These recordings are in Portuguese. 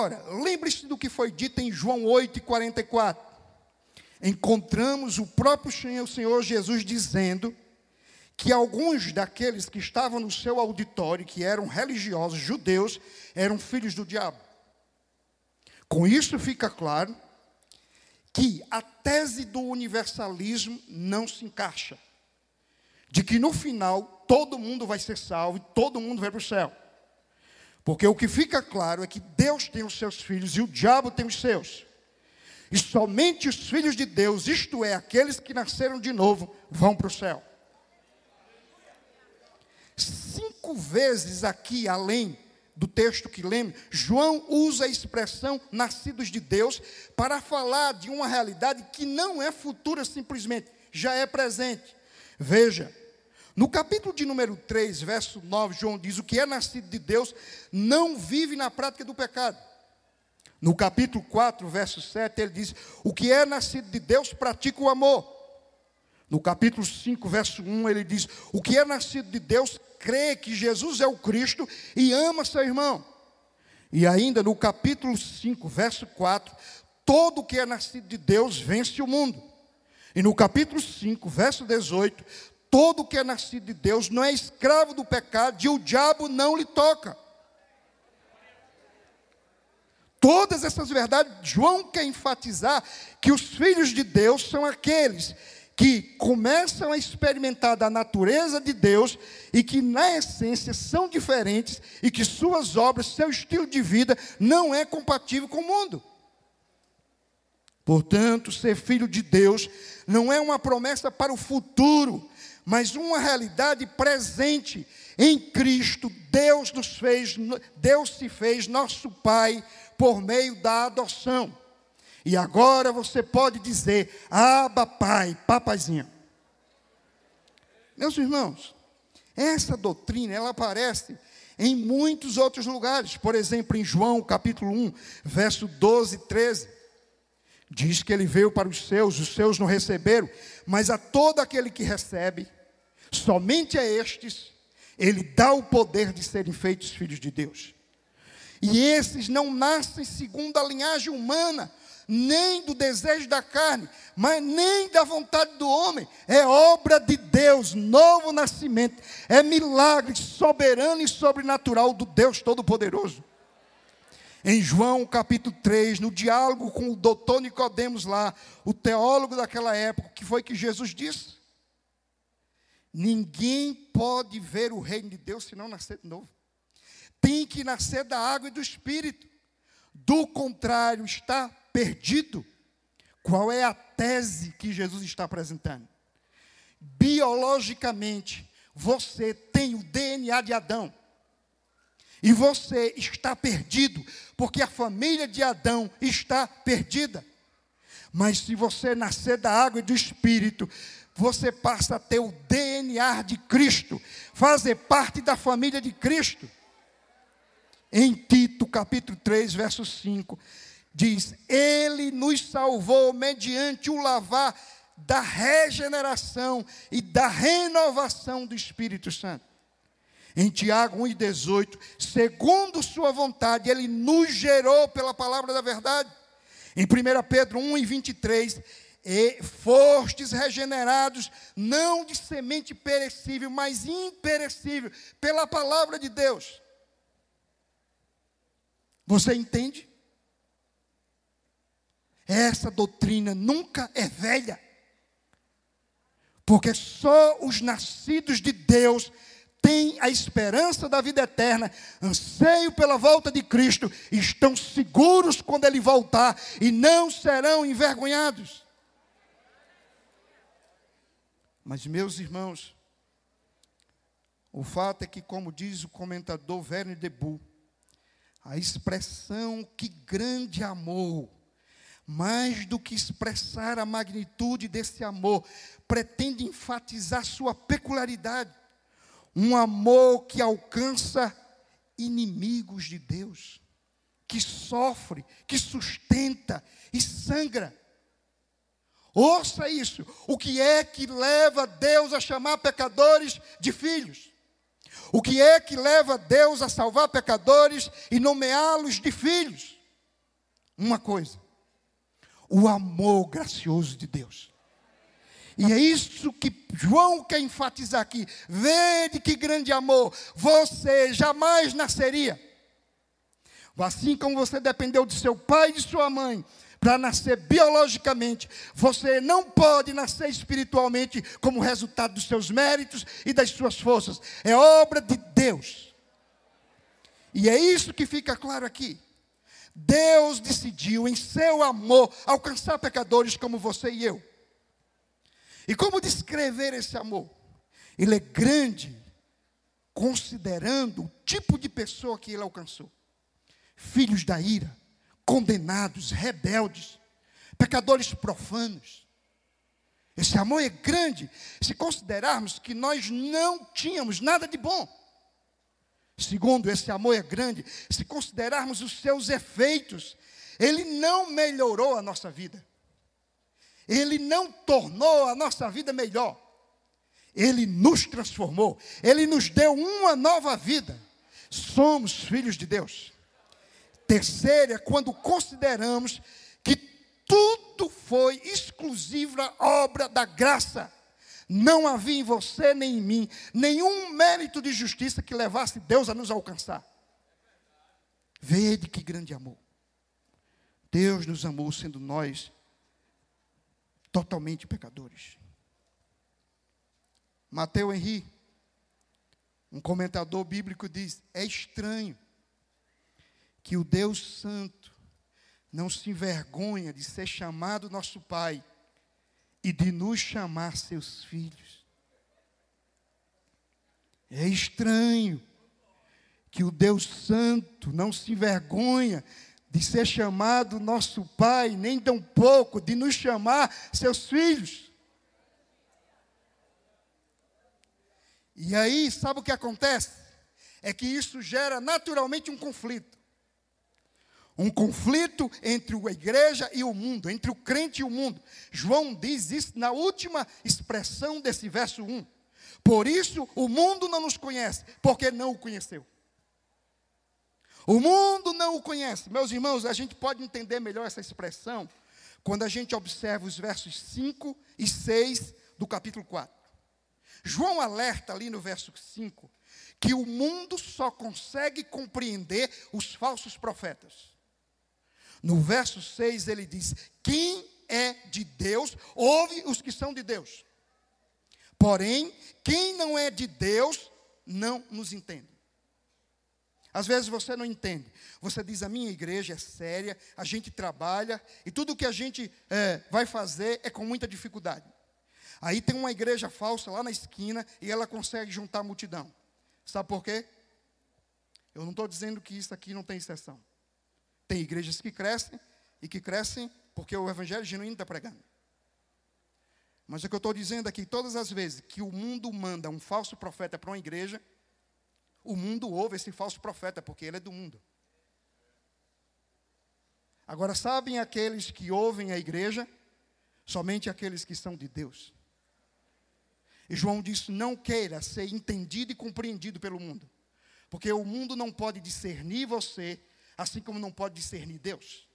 Agora, lembre-se do que foi dito em João 8, 44. Encontramos o próprio Senhor Jesus dizendo que alguns daqueles que estavam no seu auditório, que eram religiosos judeus, eram filhos do diabo. Com isso fica claro que a tese do universalismo não se encaixa. De que no final todo mundo vai ser salvo e todo mundo vai para o céu. Porque o que fica claro é que Deus tem os seus filhos e o diabo tem os seus. E somente os filhos de Deus, isto é, aqueles que nasceram de novo, vão para o céu cinco vezes aqui, além do texto que lemos, João usa a expressão nascidos de Deus para falar de uma realidade que não é futura simplesmente, já é presente. Veja, no capítulo de número 3, verso 9, João diz: O que é nascido de Deus não vive na prática do pecado. No capítulo 4, verso 7, ele diz: O que é nascido de Deus pratica o amor. No capítulo 5, verso 1, ele diz: O que é nascido de Deus crê que Jesus é o Cristo e ama seu irmão. E ainda no capítulo 5, verso 4, todo que é nascido de Deus vence o mundo. E no capítulo 5, verso 18, todo que é nascido de Deus não é escravo do pecado e o diabo não lhe toca. Todas essas verdades, João quer enfatizar que os filhos de Deus são aqueles que começam a experimentar da natureza de Deus e que, na essência, são diferentes e que suas obras, seu estilo de vida não é compatível com o mundo. Portanto, ser filho de Deus não é uma promessa para o futuro, mas uma realidade presente. Em Cristo, Deus nos fez, Deus se fez nosso Pai por meio da adoção. E agora você pode dizer: Aba, pai, papazinho. Meus irmãos, essa doutrina, ela aparece em muitos outros lugares. Por exemplo, em João, capítulo 1, verso 12 e 13. Diz que ele veio para os seus, os seus não receberam, mas a todo aquele que recebe, somente a estes, ele dá o poder de serem feitos filhos de Deus. E esses não nascem segundo a linhagem humana, nem do desejo da carne, mas nem da vontade do homem. É obra de Deus, novo nascimento. É milagre soberano e sobrenatural do Deus Todo-Poderoso. Em João capítulo 3, no diálogo com o doutor Nicodemos lá, o teólogo daquela época, que foi que Jesus disse? Ninguém pode ver o reino de Deus se não nascer de novo. Tem que nascer da água e do espírito. Do contrário, está perdido. Qual é a tese que Jesus está apresentando? Biologicamente, você tem o DNA de Adão. E você está perdido, porque a família de Adão está perdida. Mas se você nascer da água e do Espírito, você passa a ter o DNA de Cristo, fazer parte da família de Cristo. Em Tito, capítulo 3, verso 5, diz: Ele nos salvou mediante o lavar da regeneração e da renovação do Espírito Santo. Em Tiago 1,18, segundo Sua vontade, Ele nos gerou pela palavra da verdade. Em 1 Pedro 1,23, e fostes regenerados, não de semente perecível, mas imperecível, pela palavra de Deus. Você entende? Essa doutrina nunca é velha. Porque só os nascidos de Deus têm a esperança da vida eterna, anseio pela volta de Cristo, estão seguros quando Ele voltar e não serão envergonhados. Mas, meus irmãos, o fato é que, como diz o comentador Werner de Bull, a expressão que grande amor mais do que expressar a magnitude desse amor, pretende enfatizar sua peculiaridade. Um amor que alcança inimigos de Deus, que sofre, que sustenta e sangra. Ouça isso. O que é que leva Deus a chamar pecadores de filhos? O que é que leva Deus a salvar pecadores e nomeá-los de filhos? uma coisa: o amor gracioso de Deus. E é isso que João quer enfatizar aqui. Vede que grande amor, você jamais nasceria. Assim como você dependeu de seu pai e de sua mãe para nascer biologicamente, você não pode nascer espiritualmente como resultado dos seus méritos e das suas forças. É obra de Deus. E é isso que fica claro aqui. Deus decidiu, em seu amor, alcançar pecadores como você e eu. E como descrever esse amor? Ele é grande, considerando o tipo de pessoa que ele alcançou: filhos da ira, condenados, rebeldes, pecadores profanos. Esse amor é grande se considerarmos que nós não tínhamos nada de bom. Segundo, esse amor é grande se considerarmos os seus efeitos. Ele não melhorou a nossa vida. Ele não tornou a nossa vida melhor. Ele nos transformou. Ele nos deu uma nova vida. Somos filhos de Deus. Terceira, quando consideramos que tudo foi exclusiva obra da graça. Não havia em você nem em mim nenhum mérito de justiça que levasse Deus a nos alcançar. Vede que grande amor. Deus nos amou sendo nós totalmente pecadores. Mateus Henri, um comentador bíblico, diz: é estranho que o Deus Santo não se envergonha de ser chamado nosso Pai e de nos chamar seus filhos. É estranho que o Deus Santo não se envergonha de ser chamado nosso Pai, nem tão pouco de nos chamar seus filhos. E aí, sabe o que acontece? É que isso gera naturalmente um conflito. Um conflito entre a igreja e o mundo, entre o crente e o mundo. João diz isso na última expressão desse verso 1. Por isso o mundo não nos conhece, porque não o conheceu. O mundo não o conhece. Meus irmãos, a gente pode entender melhor essa expressão quando a gente observa os versos 5 e 6 do capítulo 4. João alerta ali no verso 5 que o mundo só consegue compreender os falsos profetas. No verso 6 ele diz: Quem é de Deus, ouve os que são de Deus. Porém, quem não é de Deus, não nos entende. Às vezes você não entende. Você diz: a minha igreja é séria, a gente trabalha e tudo que a gente é, vai fazer é com muita dificuldade. Aí tem uma igreja falsa lá na esquina e ela consegue juntar a multidão. Sabe por quê? Eu não estou dizendo que isso aqui não tem exceção. Tem igrejas que crescem e que crescem porque o evangelho genuíno está pregando. Mas o que eu estou dizendo aqui, todas as vezes que o mundo manda um falso profeta para uma igreja, o mundo ouve esse falso profeta, porque ele é do mundo. Agora, sabem aqueles que ouvem a igreja? Somente aqueles que são de Deus. E João disse: não queira ser entendido e compreendido pelo mundo, porque o mundo não pode discernir você assim como não pode discernir Deus.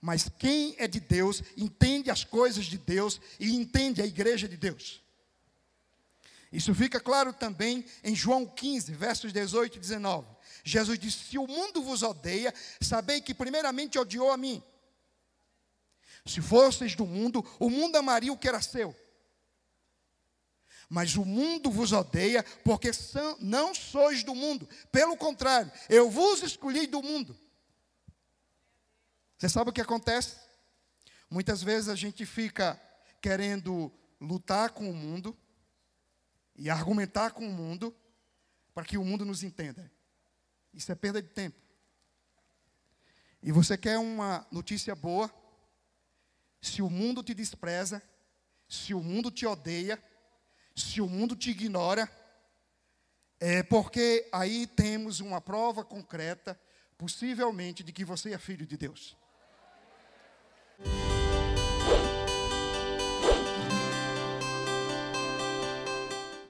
Mas quem é de Deus entende as coisas de Deus e entende a igreja de Deus. Isso fica claro também em João 15, versos 18 e 19. Jesus disse: Se o mundo vos odeia, sabei que primeiramente odiou a mim. Se fosseis do mundo, o mundo amaria o que era seu. Mas o mundo vos odeia, porque são, não sois do mundo. Pelo contrário, eu vos escolhi do mundo. Você sabe o que acontece? Muitas vezes a gente fica querendo lutar com o mundo e argumentar com o mundo para que o mundo nos entenda. Isso é perda de tempo. E você quer uma notícia boa? Se o mundo te despreza, se o mundo te odeia, se o mundo te ignora, é porque aí temos uma prova concreta, possivelmente, de que você é filho de Deus.